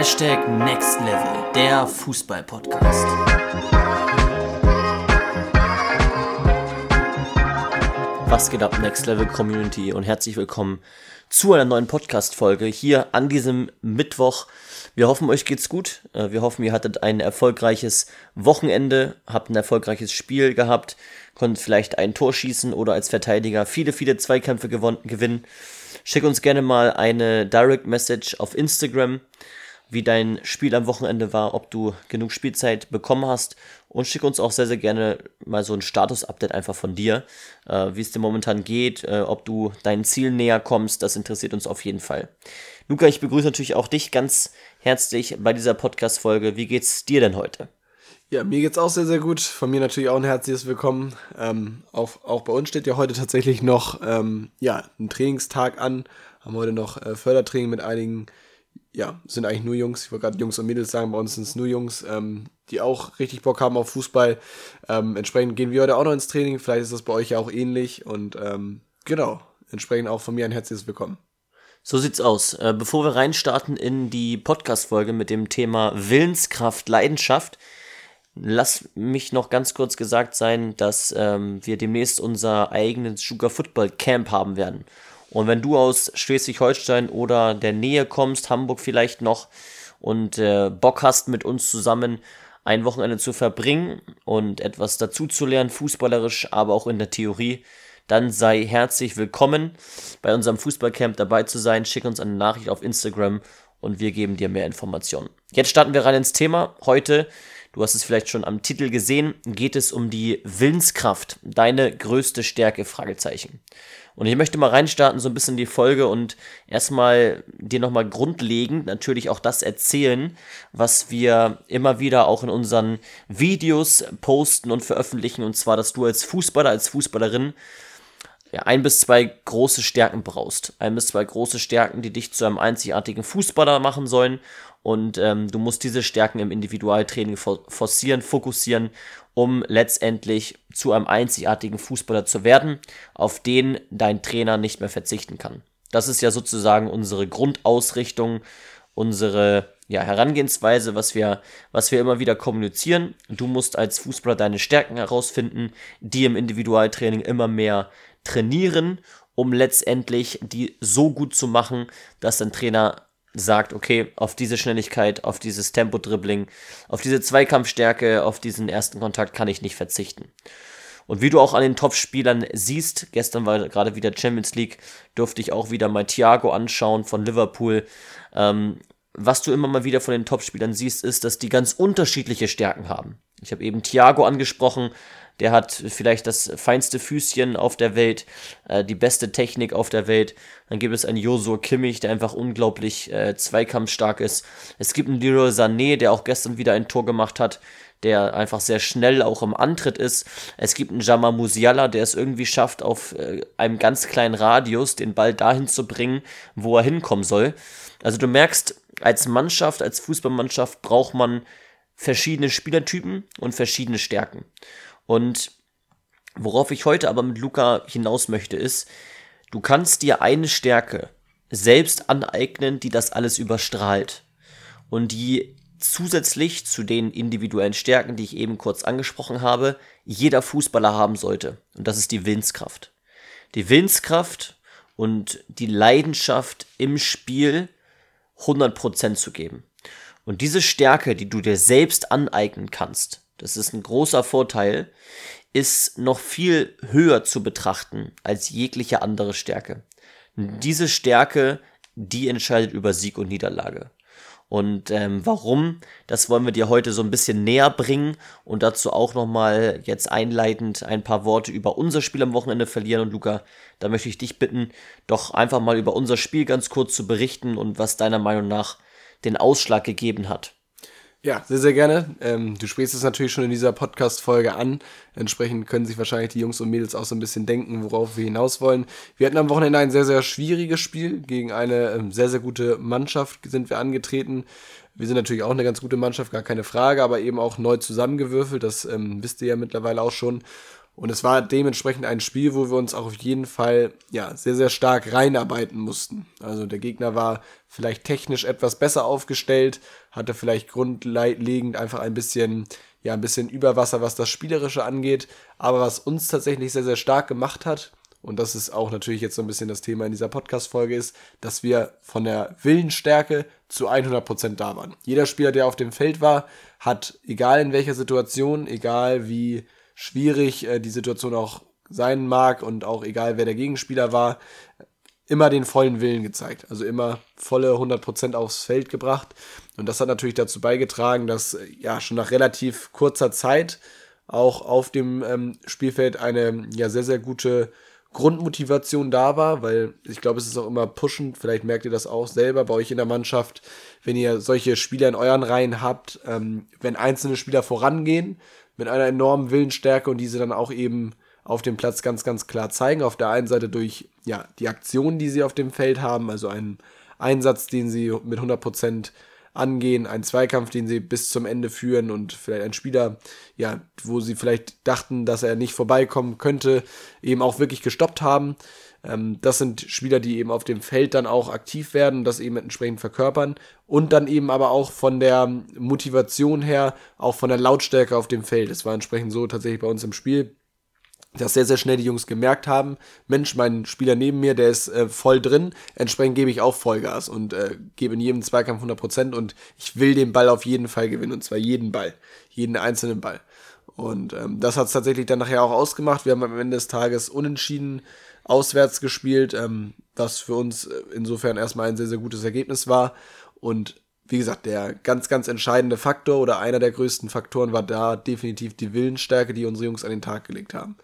Hashtag Next Level, der Fußball-Podcast. Was geht ab, Next Level Community und herzlich willkommen zu einer neuen Podcast-Folge hier an diesem Mittwoch. Wir hoffen, euch geht's gut. Äh, wir hoffen, ihr hattet ein erfolgreiches Wochenende, habt ein erfolgreiches Spiel gehabt, konntet vielleicht ein Tor schießen oder als Verteidiger viele, viele Zweikämpfe gewinnen. Schick uns gerne mal eine Direct Message auf Instagram, wie dein Spiel am Wochenende war, ob du genug Spielzeit bekommen hast und schick uns auch sehr, sehr gerne mal so ein Status-Update einfach von dir, äh, wie es dir momentan geht, äh, ob du deinen Zielen näher kommst, das interessiert uns auf jeden Fall. Luca, ich begrüße natürlich auch dich ganz herzlich bei dieser Podcast-Folge. Wie geht's dir denn heute? Ja, mir geht's auch sehr, sehr gut. Von mir natürlich auch ein herzliches Willkommen. Ähm, auch, auch bei uns steht ja heute tatsächlich noch ähm, ja, ein Trainingstag an. Haben heute noch äh, Fördertraining mit einigen, ja, sind eigentlich nur Jungs. Ich wollte gerade Jungs und Mädels sagen, bei uns sind es nur Jungs, ähm, die auch richtig Bock haben auf Fußball. Ähm, entsprechend gehen wir heute auch noch ins Training. Vielleicht ist das bei euch ja auch ähnlich. Und ähm, genau, entsprechend auch von mir ein herzliches Willkommen. So sieht's aus. Äh, bevor wir reinstarten in die Podcast-Folge mit dem Thema Willenskraft, Leidenschaft, Lass mich noch ganz kurz gesagt sein, dass ähm, wir demnächst unser eigenes Sugar Football Camp haben werden. Und wenn du aus Schleswig-Holstein oder der Nähe kommst, Hamburg vielleicht noch, und äh, Bock hast, mit uns zusammen ein Wochenende zu verbringen und etwas dazu zu lernen, fußballerisch, aber auch in der Theorie, dann sei herzlich willkommen bei unserem Fußballcamp dabei zu sein. Schick uns eine Nachricht auf Instagram und wir geben dir mehr Informationen. Jetzt starten wir rein ins Thema. Heute Du hast es vielleicht schon am Titel gesehen, geht es um die Willenskraft, deine größte Stärke, Fragezeichen. Und ich möchte mal reinstarten, so ein bisschen die Folge und erstmal dir nochmal grundlegend natürlich auch das erzählen, was wir immer wieder auch in unseren Videos posten und veröffentlichen, und zwar, dass du als Fußballer, als Fußballerin ja, ein bis zwei große Stärken brauchst. Ein bis zwei große Stärken, die dich zu einem einzigartigen Fußballer machen sollen und ähm, du musst diese Stärken im Individualtraining forcieren, fokussieren, um letztendlich zu einem einzigartigen Fußballer zu werden, auf den dein Trainer nicht mehr verzichten kann. Das ist ja sozusagen unsere Grundausrichtung, unsere ja, Herangehensweise, was wir, was wir immer wieder kommunizieren. Du musst als Fußballer deine Stärken herausfinden, die im Individualtraining immer mehr trainieren, um letztendlich die so gut zu machen, dass dein Trainer sagt, okay, auf diese Schnelligkeit, auf dieses Tempo-Dribbling, auf diese Zweikampfstärke, auf diesen ersten Kontakt kann ich nicht verzichten. Und wie du auch an den Top-Spielern siehst, gestern war gerade wieder Champions League, durfte ich auch wieder mal Thiago anschauen von Liverpool. Ähm, was du immer mal wieder von den Top-Spielern siehst, ist, dass die ganz unterschiedliche Stärken haben. Ich habe eben Thiago angesprochen, der hat vielleicht das feinste Füßchen auf der Welt, äh, die beste Technik auf der Welt. Dann gibt es einen Joshua Kimmich, der einfach unglaublich äh, zweikampfstark ist. Es gibt einen Leroy Sané, der auch gestern wieder ein Tor gemacht hat, der einfach sehr schnell auch im Antritt ist. Es gibt einen Jama Musiala, der es irgendwie schafft, auf äh, einem ganz kleinen Radius den Ball dahin zu bringen, wo er hinkommen soll. Also du merkst, als Mannschaft, als Fußballmannschaft braucht man verschiedene Spielertypen und verschiedene Stärken. Und worauf ich heute aber mit Luca hinaus möchte, ist, du kannst dir eine Stärke selbst aneignen, die das alles überstrahlt. Und die zusätzlich zu den individuellen Stärken, die ich eben kurz angesprochen habe, jeder Fußballer haben sollte. Und das ist die Willenskraft. Die Willenskraft und die Leidenschaft im Spiel 100% zu geben. Und diese Stärke, die du dir selbst aneignen kannst, das ist ein großer Vorteil, ist noch viel höher zu betrachten als jegliche andere Stärke. Diese Stärke, die entscheidet über Sieg und Niederlage. Und ähm, warum, das wollen wir dir heute so ein bisschen näher bringen und dazu auch nochmal jetzt einleitend ein paar Worte über unser Spiel am Wochenende verlieren. Und Luca, da möchte ich dich bitten, doch einfach mal über unser Spiel ganz kurz zu berichten und was deiner Meinung nach den Ausschlag gegeben hat. Ja, sehr, sehr gerne. Ähm, du sprichst es natürlich schon in dieser Podcast-Folge an. Entsprechend können sich wahrscheinlich die Jungs und Mädels auch so ein bisschen denken, worauf wir hinaus wollen. Wir hatten am Wochenende ein sehr, sehr schwieriges Spiel. Gegen eine ähm, sehr, sehr gute Mannschaft sind wir angetreten. Wir sind natürlich auch eine ganz gute Mannschaft, gar keine Frage, aber eben auch neu zusammengewürfelt. Das ähm, wisst ihr ja mittlerweile auch schon. Und es war dementsprechend ein Spiel, wo wir uns auch auf jeden Fall ja sehr, sehr stark reinarbeiten mussten. Also der Gegner war vielleicht technisch etwas besser aufgestellt, hatte vielleicht grundlegend einfach ein bisschen, ja, ein bisschen Überwasser, was das Spielerische angeht. Aber was uns tatsächlich sehr, sehr stark gemacht hat, und das ist auch natürlich jetzt so ein bisschen das Thema in dieser Podcast-Folge ist, dass wir von der Willensstärke zu 100% da waren. Jeder Spieler, der auf dem Feld war, hat, egal in welcher Situation, egal wie schwierig äh, die Situation auch sein mag und auch egal wer der Gegenspieler war, immer den vollen Willen gezeigt. Also immer volle 100% aufs Feld gebracht. Und das hat natürlich dazu beigetragen, dass äh, ja schon nach relativ kurzer Zeit auch auf dem ähm, Spielfeld eine ja sehr, sehr gute Grundmotivation da war, weil ich glaube, es ist auch immer pushend, vielleicht merkt ihr das auch selber bei euch in der Mannschaft, wenn ihr solche Spieler in euren Reihen habt, ähm, wenn einzelne Spieler vorangehen mit einer enormen Willensstärke und diese dann auch eben auf dem Platz ganz, ganz klar zeigen. Auf der einen Seite durch ja, die Aktionen, die sie auf dem Feld haben, also einen Einsatz, den sie mit 100% angehen, einen Zweikampf, den sie bis zum Ende führen und vielleicht ein Spieler, ja, wo sie vielleicht dachten, dass er nicht vorbeikommen könnte, eben auch wirklich gestoppt haben. Ähm, das sind Spieler, die eben auf dem Feld dann auch aktiv werden, das eben entsprechend verkörpern und dann eben aber auch von der Motivation her, auch von der Lautstärke auf dem Feld. Es war entsprechend so tatsächlich bei uns im Spiel dass sehr, sehr schnell die Jungs gemerkt haben, Mensch, mein Spieler neben mir, der ist äh, voll drin, entsprechend gebe ich auch Vollgas und äh, gebe in jedem Zweikampf 100% und ich will den Ball auf jeden Fall gewinnen und zwar jeden Ball, jeden einzelnen Ball. Und ähm, das hat es tatsächlich dann nachher auch ausgemacht. Wir haben am Ende des Tages unentschieden auswärts gespielt, ähm, was für uns äh, insofern erstmal ein sehr, sehr gutes Ergebnis war. Und wie gesagt, der ganz, ganz entscheidende Faktor oder einer der größten Faktoren war da definitiv die Willensstärke, die unsere Jungs an den Tag gelegt haben.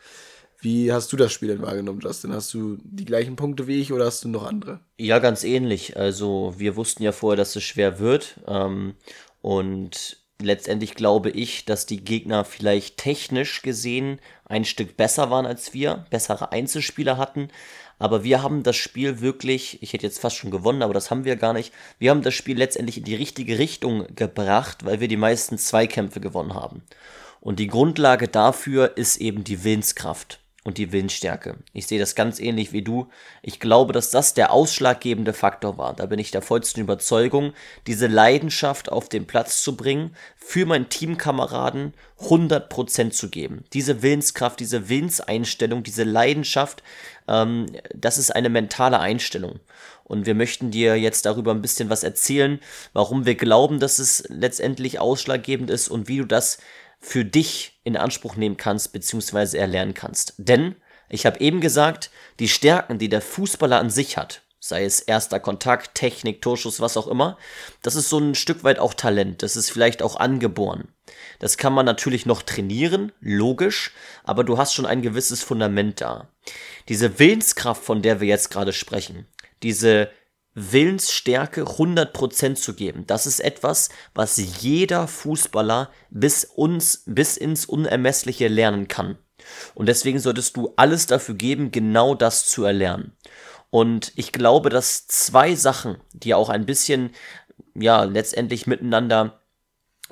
Wie hast du das Spiel denn wahrgenommen, Justin? Hast du die gleichen Punkte wie ich oder hast du noch andere? Ja, ganz ähnlich. Also wir wussten ja vorher, dass es schwer wird. Ähm, und letztendlich glaube ich, dass die Gegner vielleicht technisch gesehen ein Stück besser waren als wir, bessere Einzelspieler hatten. Aber wir haben das Spiel wirklich, ich hätte jetzt fast schon gewonnen, aber das haben wir gar nicht. Wir haben das Spiel letztendlich in die richtige Richtung gebracht, weil wir die meisten Zweikämpfe gewonnen haben. Und die Grundlage dafür ist eben die Willenskraft und die Willensstärke. Ich sehe das ganz ähnlich wie du. Ich glaube, dass das der ausschlaggebende Faktor war. Da bin ich der vollsten Überzeugung, diese Leidenschaft auf den Platz zu bringen, für meinen Teamkameraden 100% zu geben. Diese Willenskraft, diese Willenseinstellung, diese Leidenschaft, ähm, das ist eine mentale Einstellung. Und wir möchten dir jetzt darüber ein bisschen was erzählen, warum wir glauben, dass es letztendlich ausschlaggebend ist und wie du das für dich in Anspruch nehmen kannst bzw. erlernen kannst. Denn, ich habe eben gesagt, die Stärken, die der Fußballer an sich hat, sei es erster Kontakt, Technik, Torschuss, was auch immer, das ist so ein Stück weit auch Talent, das ist vielleicht auch angeboren. Das kann man natürlich noch trainieren, logisch, aber du hast schon ein gewisses Fundament da. Diese Willenskraft, von der wir jetzt gerade sprechen, diese Willensstärke 100% zu geben. Das ist etwas, was jeder Fußballer bis uns, bis ins Unermessliche lernen kann. Und deswegen solltest du alles dafür geben, genau das zu erlernen. Und ich glaube, dass zwei Sachen, die auch ein bisschen, ja, letztendlich miteinander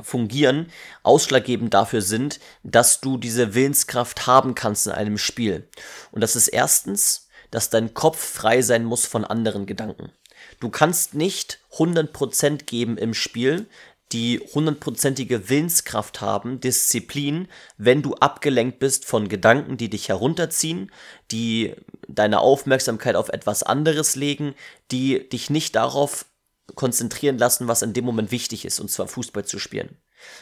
fungieren, ausschlaggebend dafür sind, dass du diese Willenskraft haben kannst in einem Spiel. Und das ist erstens, dass dein Kopf frei sein muss von anderen Gedanken. Du kannst nicht 100% geben im Spiel, die hundertprozentige Willenskraft haben, Disziplin, wenn du abgelenkt bist von Gedanken, die dich herunterziehen, die deine Aufmerksamkeit auf etwas anderes legen, die dich nicht darauf konzentrieren lassen, was in dem Moment wichtig ist, und zwar Fußball zu spielen.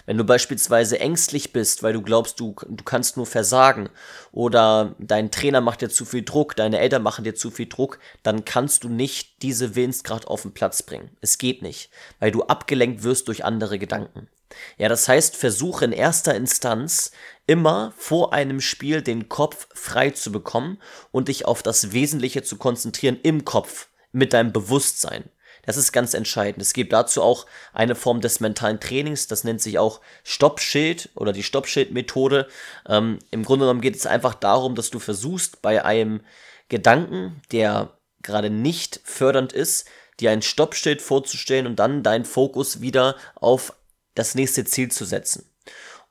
Wenn du beispielsweise ängstlich bist, weil du glaubst, du, du kannst nur versagen oder dein Trainer macht dir zu viel Druck, deine Eltern machen dir zu viel Druck, dann kannst du nicht diese Willenskraft auf den Platz bringen. Es geht nicht, weil du abgelenkt wirst durch andere Gedanken. Ja, das heißt, versuche in erster Instanz immer vor einem Spiel den Kopf frei zu bekommen und dich auf das Wesentliche zu konzentrieren im Kopf mit deinem Bewusstsein. Das ist ganz entscheidend. Es gibt dazu auch eine Form des mentalen Trainings, das nennt sich auch Stoppschild oder die Stoppschild-Methode. Ähm, Im Grunde genommen geht es einfach darum, dass du versuchst, bei einem Gedanken, der gerade nicht fördernd ist, dir ein Stoppschild vorzustellen und dann deinen Fokus wieder auf das nächste Ziel zu setzen.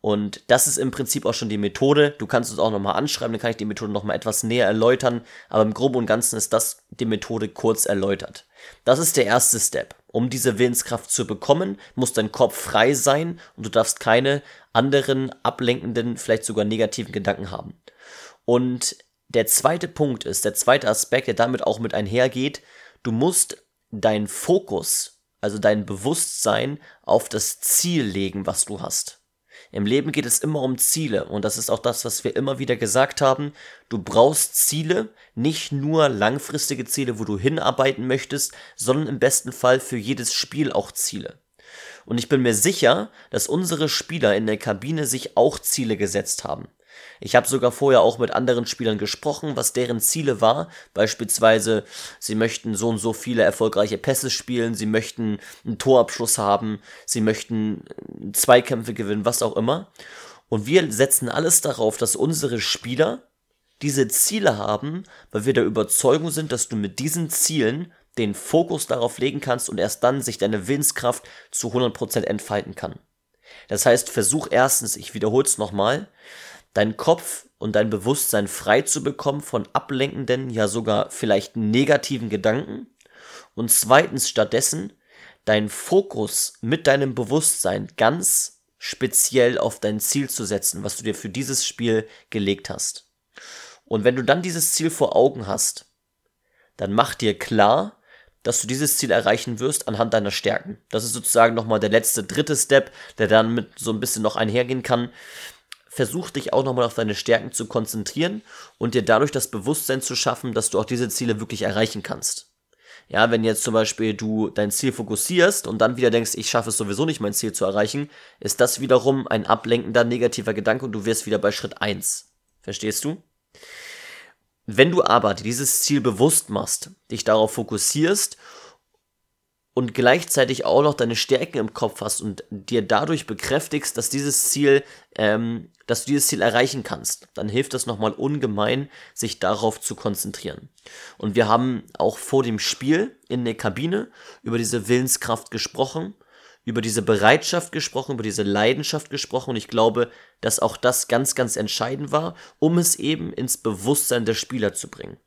Und das ist im Prinzip auch schon die Methode. Du kannst uns auch nochmal anschreiben, dann kann ich die Methode nochmal etwas näher erläutern. Aber im Groben und Ganzen ist das die Methode kurz erläutert. Das ist der erste Step. Um diese Willenskraft zu bekommen, muss dein Kopf frei sein und du darfst keine anderen ablenkenden, vielleicht sogar negativen Gedanken haben. Und der zweite Punkt ist, der zweite Aspekt, der damit auch mit einhergeht, du musst deinen Fokus, also dein Bewusstsein auf das Ziel legen, was du hast. Im Leben geht es immer um Ziele und das ist auch das, was wir immer wieder gesagt haben. Du brauchst Ziele, nicht nur langfristige Ziele, wo du hinarbeiten möchtest, sondern im besten Fall für jedes Spiel auch Ziele. Und ich bin mir sicher, dass unsere Spieler in der Kabine sich auch Ziele gesetzt haben. Ich habe sogar vorher auch mit anderen Spielern gesprochen, was deren Ziele war. Beispielsweise, sie möchten so und so viele erfolgreiche Pässe spielen, sie möchten einen Torabschluss haben, sie möchten äh, Zweikämpfe gewinnen, was auch immer. Und wir setzen alles darauf, dass unsere Spieler diese Ziele haben, weil wir der Überzeugung sind, dass du mit diesen Zielen den Fokus darauf legen kannst und erst dann sich deine Willenskraft zu 100% entfalten kann. Das heißt, versuch erstens, ich wiederhole es nochmal, deinen Kopf und dein Bewusstsein frei zu bekommen von ablenkenden, ja sogar vielleicht negativen Gedanken. Und zweitens stattdessen deinen Fokus mit deinem Bewusstsein ganz speziell auf dein Ziel zu setzen, was du dir für dieses Spiel gelegt hast. Und wenn du dann dieses Ziel vor Augen hast, dann mach dir klar, dass du dieses Ziel erreichen wirst anhand deiner Stärken. Das ist sozusagen nochmal der letzte, dritte Step, der dann mit so ein bisschen noch einhergehen kann versuch dich auch nochmal auf deine Stärken zu konzentrieren und dir dadurch das Bewusstsein zu schaffen, dass du auch diese Ziele wirklich erreichen kannst. Ja, wenn jetzt zum Beispiel du dein Ziel fokussierst und dann wieder denkst, ich schaffe es sowieso nicht, mein Ziel zu erreichen, ist das wiederum ein ablenkender negativer Gedanke und du wirst wieder bei Schritt 1. Verstehst du? Wenn du aber dieses Ziel bewusst machst, dich darauf fokussierst und gleichzeitig auch noch deine Stärken im Kopf hast und dir dadurch bekräftigst, dass dieses Ziel, ähm, dass du dieses Ziel erreichen kannst, dann hilft das nochmal ungemein, sich darauf zu konzentrieren. Und wir haben auch vor dem Spiel in der Kabine über diese Willenskraft gesprochen, über diese Bereitschaft gesprochen, über diese Leidenschaft gesprochen und ich glaube, dass auch das ganz, ganz entscheidend war, um es eben ins Bewusstsein der Spieler zu bringen.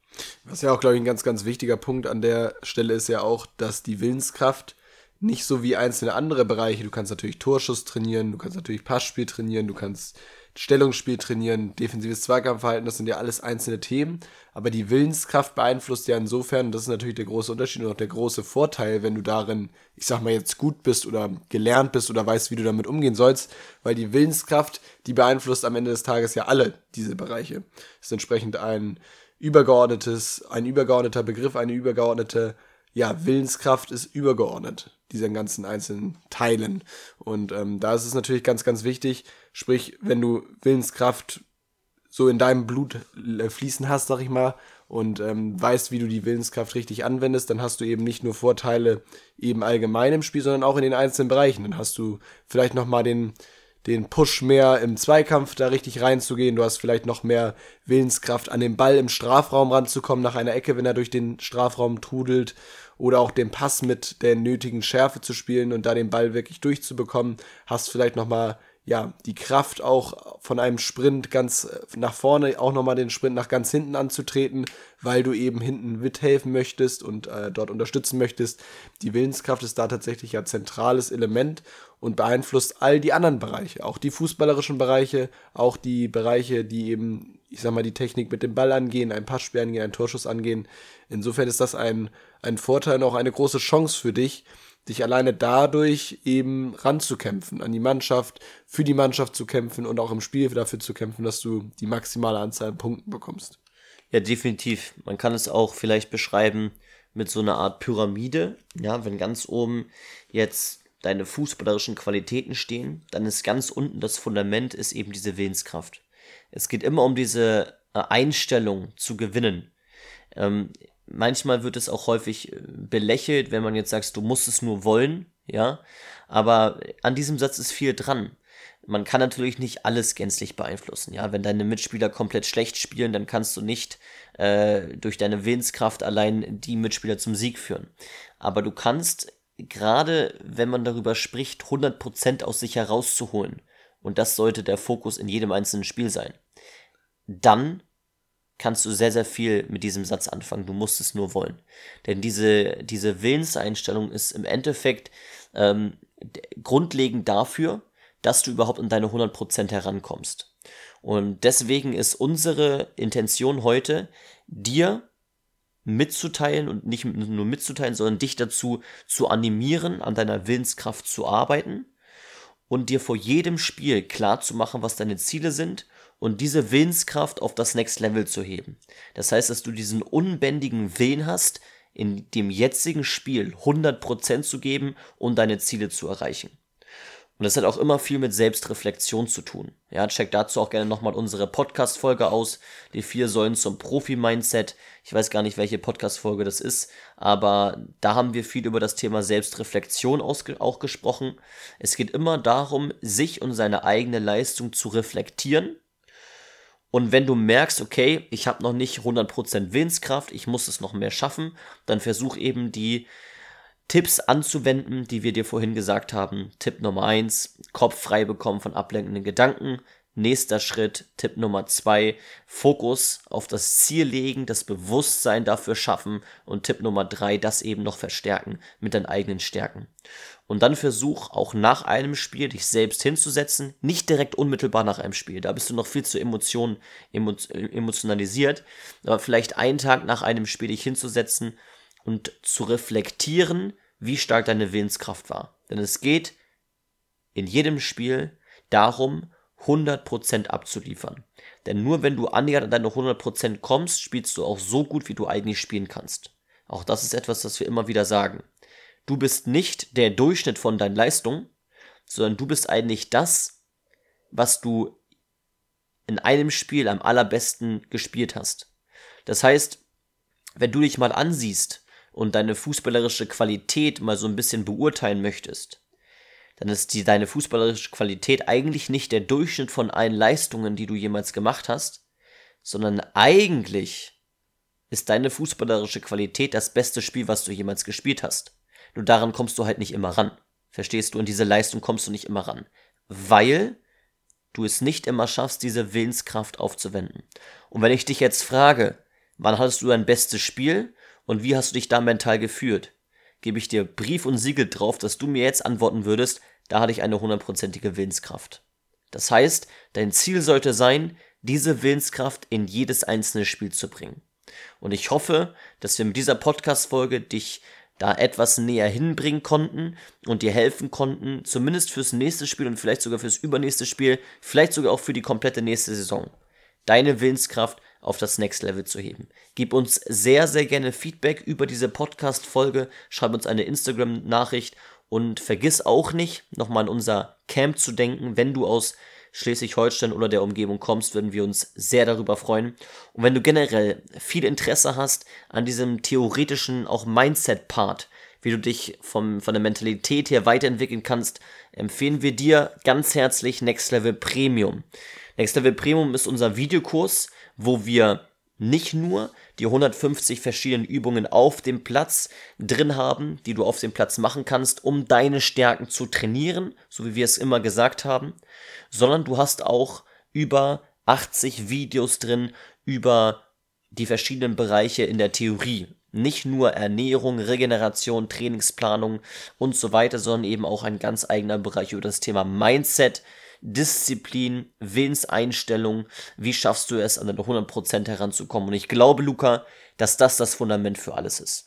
Was ja auch, glaube ich, ein ganz, ganz wichtiger Punkt an der Stelle ist ja auch, dass die Willenskraft nicht so wie einzelne andere Bereiche, du kannst natürlich Torschuss trainieren, du kannst natürlich Passspiel trainieren, du kannst Stellungsspiel trainieren, defensives Zweikampfverhalten, das sind ja alles einzelne Themen, aber die Willenskraft beeinflusst ja insofern, das ist natürlich der große Unterschied und auch der große Vorteil, wenn du darin, ich sag mal jetzt gut bist oder gelernt bist oder weißt, wie du damit umgehen sollst, weil die Willenskraft, die beeinflusst am Ende des Tages ja alle diese Bereiche. Das ist entsprechend ein übergeordnetes, ein übergeordneter Begriff, eine übergeordnete, ja, Willenskraft ist übergeordnet, diesen ganzen einzelnen Teilen. Und ähm, da ist es natürlich ganz, ganz wichtig, sprich, wenn du Willenskraft so in deinem Blut äh, fließen hast, sag ich mal, und ähm, weißt, wie du die Willenskraft richtig anwendest, dann hast du eben nicht nur Vorteile eben allgemein im Spiel, sondern auch in den einzelnen Bereichen. Dann hast du vielleicht nochmal den, den Push mehr im Zweikampf da richtig reinzugehen. Du hast vielleicht noch mehr Willenskraft an den Ball im Strafraum ranzukommen nach einer Ecke, wenn er durch den Strafraum trudelt. Oder auch den Pass mit der nötigen Schärfe zu spielen und da den Ball wirklich durchzubekommen. Hast vielleicht noch mal ja, die Kraft auch von einem Sprint ganz äh, nach vorne, auch nochmal den Sprint nach ganz hinten anzutreten, weil du eben hinten mithelfen möchtest und äh, dort unterstützen möchtest. Die Willenskraft ist da tatsächlich ein zentrales Element und beeinflusst all die anderen Bereiche, auch die fußballerischen Bereiche, auch die Bereiche, die eben, ich sag mal, die Technik mit dem Ball angehen, ein Passspiel angehen, ein Torschuss angehen. Insofern ist das ein, ein Vorteil und auch eine große Chance für dich, dich alleine dadurch eben ranzukämpfen, an die Mannschaft, für die Mannschaft zu kämpfen und auch im Spiel dafür zu kämpfen, dass du die maximale Anzahl an Punkten bekommst. Ja, definitiv. Man kann es auch vielleicht beschreiben mit so einer Art Pyramide. Ja, wenn ganz oben jetzt deine fußballerischen Qualitäten stehen, dann ist ganz unten das Fundament ist eben diese Willenskraft. Es geht immer um diese äh, Einstellung zu gewinnen. Ähm, manchmal wird es auch häufig äh, belächelt, wenn man jetzt sagt, du musst es nur wollen, ja. Aber an diesem Satz ist viel dran. Man kann natürlich nicht alles gänzlich beeinflussen, ja. Wenn deine Mitspieler komplett schlecht spielen, dann kannst du nicht äh, durch deine Willenskraft allein die Mitspieler zum Sieg führen. Aber du kannst gerade, wenn man darüber spricht, 100% aus sich herauszuholen und das sollte der Fokus in jedem einzelnen Spiel sein, dann kannst du sehr, sehr viel mit diesem Satz anfangen. Du musst es nur wollen. Denn diese, diese Willenseinstellung ist im Endeffekt ähm, grundlegend dafür, dass du überhaupt an deine 100% herankommst. Und deswegen ist unsere Intention heute, dir mitzuteilen und nicht nur mitzuteilen, sondern dich dazu zu animieren, an deiner Willenskraft zu arbeiten und dir vor jedem Spiel klar zu machen, was deine Ziele sind und diese Willenskraft auf das Next Level zu heben. Das heißt, dass du diesen unbändigen Willen hast, in dem jetzigen Spiel 100% zu geben und deine Ziele zu erreichen. Und das hat auch immer viel mit Selbstreflexion zu tun. Ja, check dazu auch gerne nochmal unsere Podcast-Folge aus. Die vier Säulen zum Profi-Mindset. Ich weiß gar nicht, welche Podcast-Folge das ist, aber da haben wir viel über das Thema Selbstreflexion auch gesprochen. Es geht immer darum, sich und seine eigene Leistung zu reflektieren. Und wenn du merkst, okay, ich habe noch nicht 100% Willenskraft, ich muss es noch mehr schaffen, dann versuch eben die Tipps anzuwenden, die wir dir vorhin gesagt haben. Tipp Nummer eins: Kopf frei bekommen von ablenkenden Gedanken. Nächster Schritt, Tipp Nummer zwei: Fokus auf das Ziel legen, das Bewusstsein dafür schaffen. Und Tipp Nummer drei: das eben noch verstärken mit deinen eigenen Stärken. Und dann versuch auch nach einem Spiel dich selbst hinzusetzen, nicht direkt unmittelbar nach einem Spiel. Da bist du noch viel zu Emotionen, emotionalisiert. Aber vielleicht einen Tag nach einem Spiel dich hinzusetzen und zu reflektieren, wie stark deine Willenskraft war. Denn es geht in jedem Spiel darum, 100% abzuliefern. Denn nur wenn du annähernd an deine 100% kommst, spielst du auch so gut, wie du eigentlich spielen kannst. Auch das ist etwas, das wir immer wieder sagen. Du bist nicht der Durchschnitt von deinen Leistungen, sondern du bist eigentlich das, was du in einem Spiel am allerbesten gespielt hast. Das heißt, wenn du dich mal ansiehst, und deine fußballerische Qualität mal so ein bisschen beurteilen möchtest, dann ist die, deine fußballerische Qualität eigentlich nicht der Durchschnitt von allen Leistungen, die du jemals gemacht hast, sondern eigentlich ist deine fußballerische Qualität das beste Spiel, was du jemals gespielt hast. Nur daran kommst du halt nicht immer ran. Verstehst du? Und diese Leistung kommst du nicht immer ran. Weil du es nicht immer schaffst, diese Willenskraft aufzuwenden. Und wenn ich dich jetzt frage, wann hattest du dein bestes Spiel? und wie hast du dich da mental gefühlt? Gebe ich dir Brief und Siegel drauf, dass du mir jetzt antworten würdest, da hatte ich eine hundertprozentige Willenskraft. Das heißt, dein Ziel sollte sein, diese Willenskraft in jedes einzelne Spiel zu bringen. Und ich hoffe, dass wir mit dieser Podcast-Folge dich da etwas näher hinbringen konnten und dir helfen konnten, zumindest fürs nächste Spiel und vielleicht sogar fürs übernächste Spiel, vielleicht sogar auch für die komplette nächste Saison, deine Willenskraft auf das Next Level zu heben. Gib uns sehr, sehr gerne Feedback über diese Podcast-Folge. Schreib uns eine Instagram-Nachricht und vergiss auch nicht, nochmal an unser Camp zu denken. Wenn du aus Schleswig-Holstein oder der Umgebung kommst, würden wir uns sehr darüber freuen. Und wenn du generell viel Interesse hast an diesem theoretischen, auch Mindset-Part, wie du dich vom, von der Mentalität her weiterentwickeln kannst, empfehlen wir dir ganz herzlich Next Level Premium. Next Level Premium ist unser Videokurs, wo wir nicht nur die 150 verschiedenen Übungen auf dem Platz drin haben, die du auf dem Platz machen kannst, um deine Stärken zu trainieren, so wie wir es immer gesagt haben, sondern du hast auch über 80 Videos drin über die verschiedenen Bereiche in der Theorie. Nicht nur Ernährung, Regeneration, Trainingsplanung und so weiter, sondern eben auch ein ganz eigener Bereich über das Thema Mindset, Disziplin, Willenseinstellung, wie schaffst du es, an deine 100% heranzukommen? Und ich glaube, Luca, dass das das Fundament für alles ist.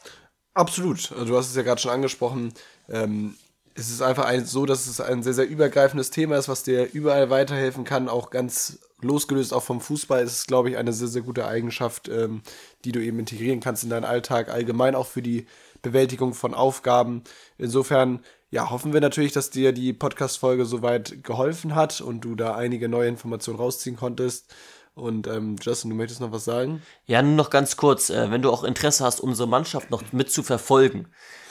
Absolut. Also, du hast es ja gerade schon angesprochen. Ähm, es ist einfach ein, so, dass es ein sehr, sehr übergreifendes Thema ist, was dir überall weiterhelfen kann, auch ganz losgelöst auch vom Fußball ist es, glaube ich, eine sehr, sehr gute Eigenschaft, ähm, die du eben integrieren kannst in deinen Alltag, allgemein auch für die Bewältigung von Aufgaben. Insofern ja, hoffen wir natürlich, dass dir die Podcast-Folge soweit geholfen hat und du da einige neue Informationen rausziehen konntest. Und ähm, Justin, du möchtest noch was sagen? Ja, nur noch ganz kurz, äh, wenn du auch Interesse hast, unsere Mannschaft noch mit zu verfolgen,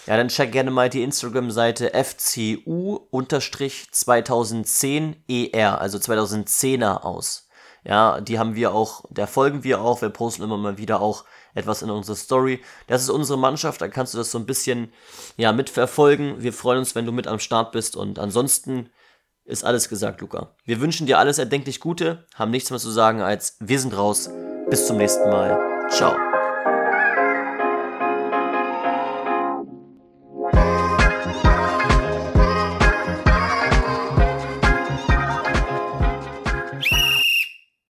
ja, dann check gerne mal die Instagram-Seite FCU-2010ER, also 2010er aus. Ja, die haben wir auch, da folgen wir auch, wir posten immer mal wieder auch etwas in unsere Story. Das ist unsere Mannschaft, da kannst du das so ein bisschen ja mitverfolgen. Wir freuen uns, wenn du mit am Start bist und ansonsten ist alles gesagt, Luca. Wir wünschen dir alles erdenklich Gute, haben nichts mehr zu sagen als wir sind raus. Bis zum nächsten Mal. Ciao.